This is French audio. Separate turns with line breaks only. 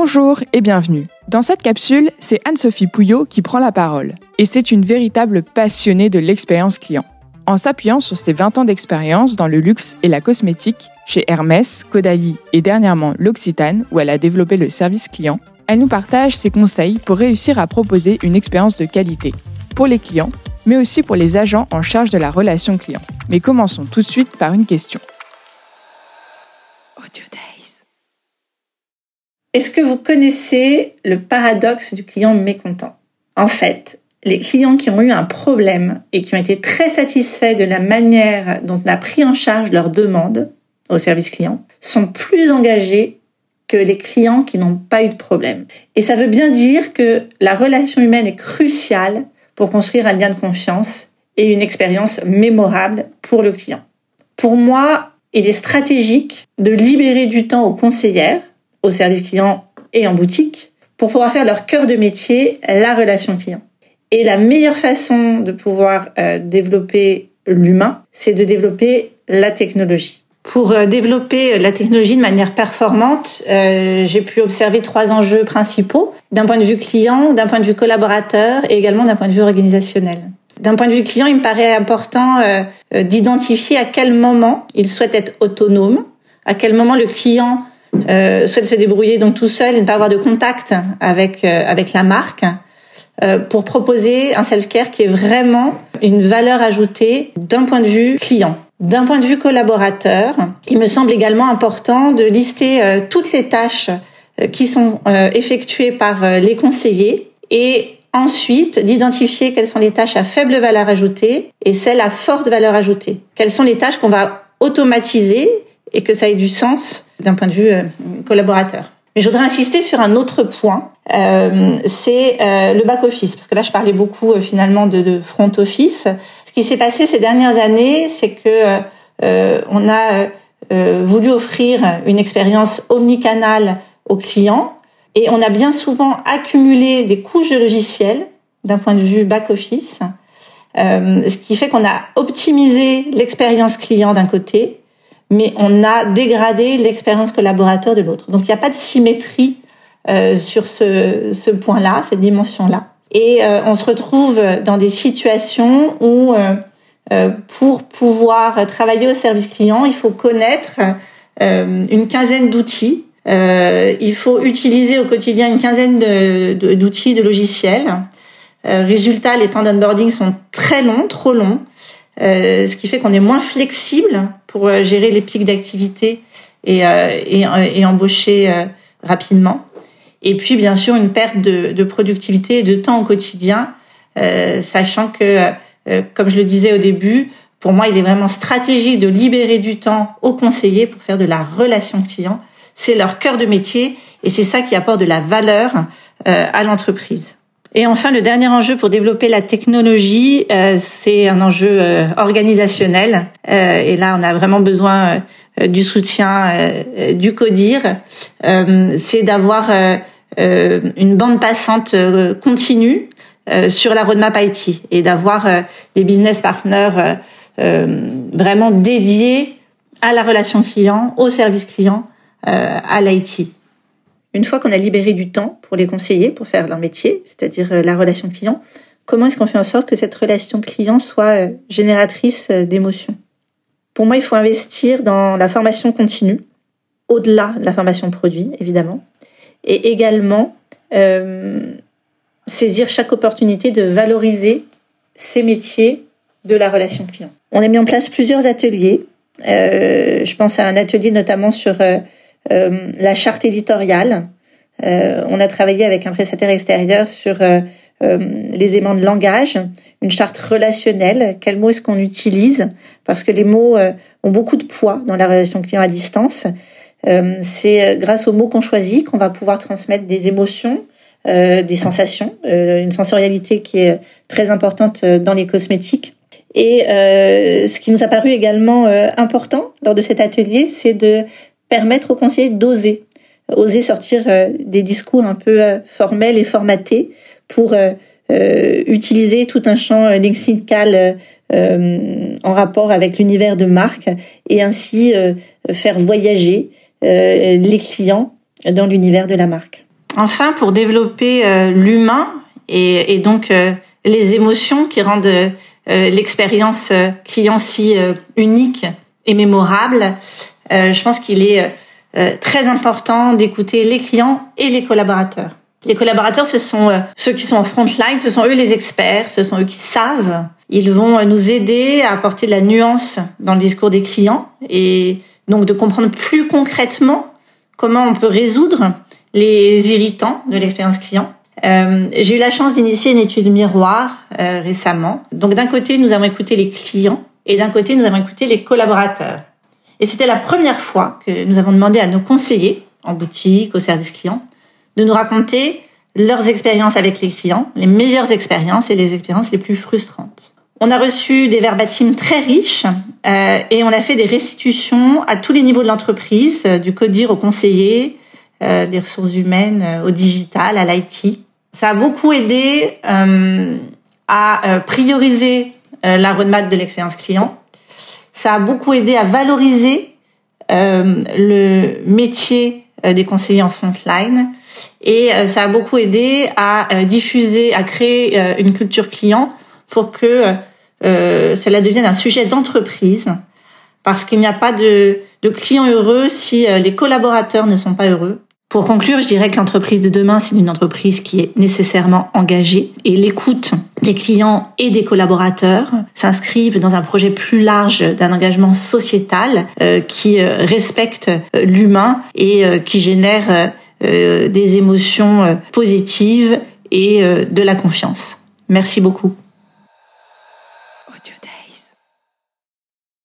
Bonjour et bienvenue. Dans cette capsule, c'est Anne-Sophie Pouillot qui prend la parole. Et c'est une véritable passionnée de l'expérience client. En s'appuyant sur ses 20 ans d'expérience dans le luxe et la cosmétique, chez Hermès, Caudalie et dernièrement l'Occitane, où elle a développé le service client, elle nous partage ses conseils pour réussir à proposer une expérience de qualité pour les clients, mais aussi pour les agents en charge de la relation client. Mais commençons tout de suite par une question.
Est-ce que vous connaissez le paradoxe du client mécontent? En fait, les clients qui ont eu un problème et qui ont été très satisfaits de la manière dont on a pris en charge leurs demandes au service client sont plus engagés que les clients qui n'ont pas eu de problème. Et ça veut bien dire que la relation humaine est cruciale pour construire un lien de confiance et une expérience mémorable pour le client. Pour moi, il est stratégique de libérer du temps aux conseillères au service client et en boutique pour pouvoir faire leur cœur de métier, la relation client. Et la meilleure façon de pouvoir euh, développer l'humain, c'est de développer la technologie. Pour euh, développer la technologie de manière performante, euh, j'ai pu observer trois enjeux principaux, d'un point de vue client, d'un point de vue collaborateur et également d'un point de vue organisationnel. D'un point de vue client, il me paraît important d'identifier à quel moment il souhaite être autonome, à quel moment le client euh, souhaite se débrouiller donc tout seul et ne pas avoir de contact avec euh, avec la marque euh, pour proposer un self-care qui est vraiment une valeur ajoutée d'un point de vue client. D'un point de vue collaborateur, il me semble également important de lister euh, toutes les tâches qui sont effectuées par les conseillers et ensuite d'identifier quelles sont les tâches à faible valeur ajoutée et celles à forte valeur ajoutée. Quelles sont les tâches qu'on va automatiser et que ça ait du sens d'un point de vue euh, collaborateur. Mais je voudrais insister sur un autre point, euh, c'est euh, le back office, parce que là je parlais beaucoup euh, finalement de, de, front office. Ce qui s'est passé ces dernières années, c'est que euh, on a voulu offrir une expérience omnicanale aux clients, et on a bien souvent accumulé des couches de logiciels d'un point de vue back office, ce qui fait qu'on a optimisé l'expérience client d'un côté mais on a dégradé l'expérience collaborateur de l'autre. Donc il n'y a pas de symétrie euh, sur ce, ce point-là, cette dimension-là. Et euh, on se retrouve dans des situations où euh, euh pour pouvoir travailler au service client, il faut connaître euh, une quinzaine d'outils. il faut utiliser au quotidien une quinzaine d'outils, de, de, logiciels. résultat, les temps d'onboarding sont très longs, trop longs. Euh, ce qui fait qu'on est moins flexible pour euh, gérer les pics d'activité et, euh, et, et, embaucher rapidement. Et puis, bien sûr, une perte de, de productivité et de temps au quotidien, sachant que, comme je le disais au début, pour moi, il est vraiment stratégique de libérer du temps aux conseillers pour faire de la relation client. C'est leur cœur de métier et c'est ça qui apporte de la valeur à l'entreprise. Et enfin, le dernier enjeu pour développer la technologie, euh, c'est un enjeu euh, organisationnel. Euh, et là, on a vraiment besoin du soutien du CODIR. c'est d'avoir une bande passante continue sur la roadmap IT et d'avoir des business partners vraiment dédiés à la relation client, au service client, à l'IT. Une fois qu'on a libéré du temps pour les conseiller, pour faire leur métier, c'est-à-dire euh, la relation client, comment est-ce qu'on fait en sorte que cette relation client soit euh, génératrice euh, d'émotions? Pour moi, il faut investir dans la formation continue, au-delà de la formation produit, évidemment, et également saisir chaque opportunité de valoriser ces métiers de la relation client. On a mis en place plusieurs ateliers. Je pense à un atelier notamment sur euh, la charte éditoriale. Euh, on a travaillé avec un prestataire extérieur sur euh, les aimants de langage, une charte relationnelle, quels mots est-ce qu'on utilise, parce que les mots ont beaucoup de poids dans la relation client à distance. c'est grâce aux mots qu'on choisit qu'on va pouvoir transmettre des émotions, des sensations, une sensorialité qui est très importante dans les cosmétiques. Et ce qui nous a paru également important lors de cet atelier, c'est de permettre aux conseillers d'oser, oser sortir euh, des discours un peu euh, formels et formatés pour euh, utiliser tout un champ lexical en rapport avec l'univers de marque et ainsi faire voyager les clients dans l'univers de la marque. Enfin, pour développer l'humain et, donc les émotions qui rendent l'expérience client si unique et mémorable, je pense qu'il est très important d'écouter les clients et les collaborateurs. Les collaborateurs, ce sont euh, ceux qui sont en front line, ce sont eux les experts, ce sont eux qui savent. Ils vont euh, nous aider à apporter de la nuance dans le discours des clients et donc de comprendre plus concrètement comment on peut résoudre les irritants de l'expérience client. Euh, j'ai eu la chance d'initier une étude miroir euh, récemment. Donc d'un côté, nous avons écouté les clients et d'un côté, nous avons écouté les collaborateurs. Et c'était la première fois que nous avons demandé à nos conseillers en boutique, au service client, de nous raconter leurs expériences avec les clients, les meilleures expériences et les expériences les plus frustrantes. On a reçu des verbatims très riches euh, et on a fait des restitutions à tous les niveaux de l'entreprise, euh, du codir au conseiller, euh, des ressources humaines euh, au digital, à l'IT. Ça a beaucoup aidé euh, à prioriser la roadmap de l'expérience client. Ça a beaucoup aidé à valoriser le métier des conseillers en frontline et euh, ça a beaucoup aidé à euh, diffuser, à créer euh, une culture client pour que cela devienne un sujet d'entreprise. Parce qu'il n'y a pas de, de clients heureux si les collaborateurs ne sont pas heureux. Pour conclure, je dirais que l'entreprise de demain, c'est une entreprise qui est nécessairement engagée et l'écoute des clients et des collaborateurs s'inscrivent dans un projet plus large d'un engagement sociétal qui respecte l'humain et qui génère euh, des émotions euh, positives et euh, de la confiance. Merci beaucoup.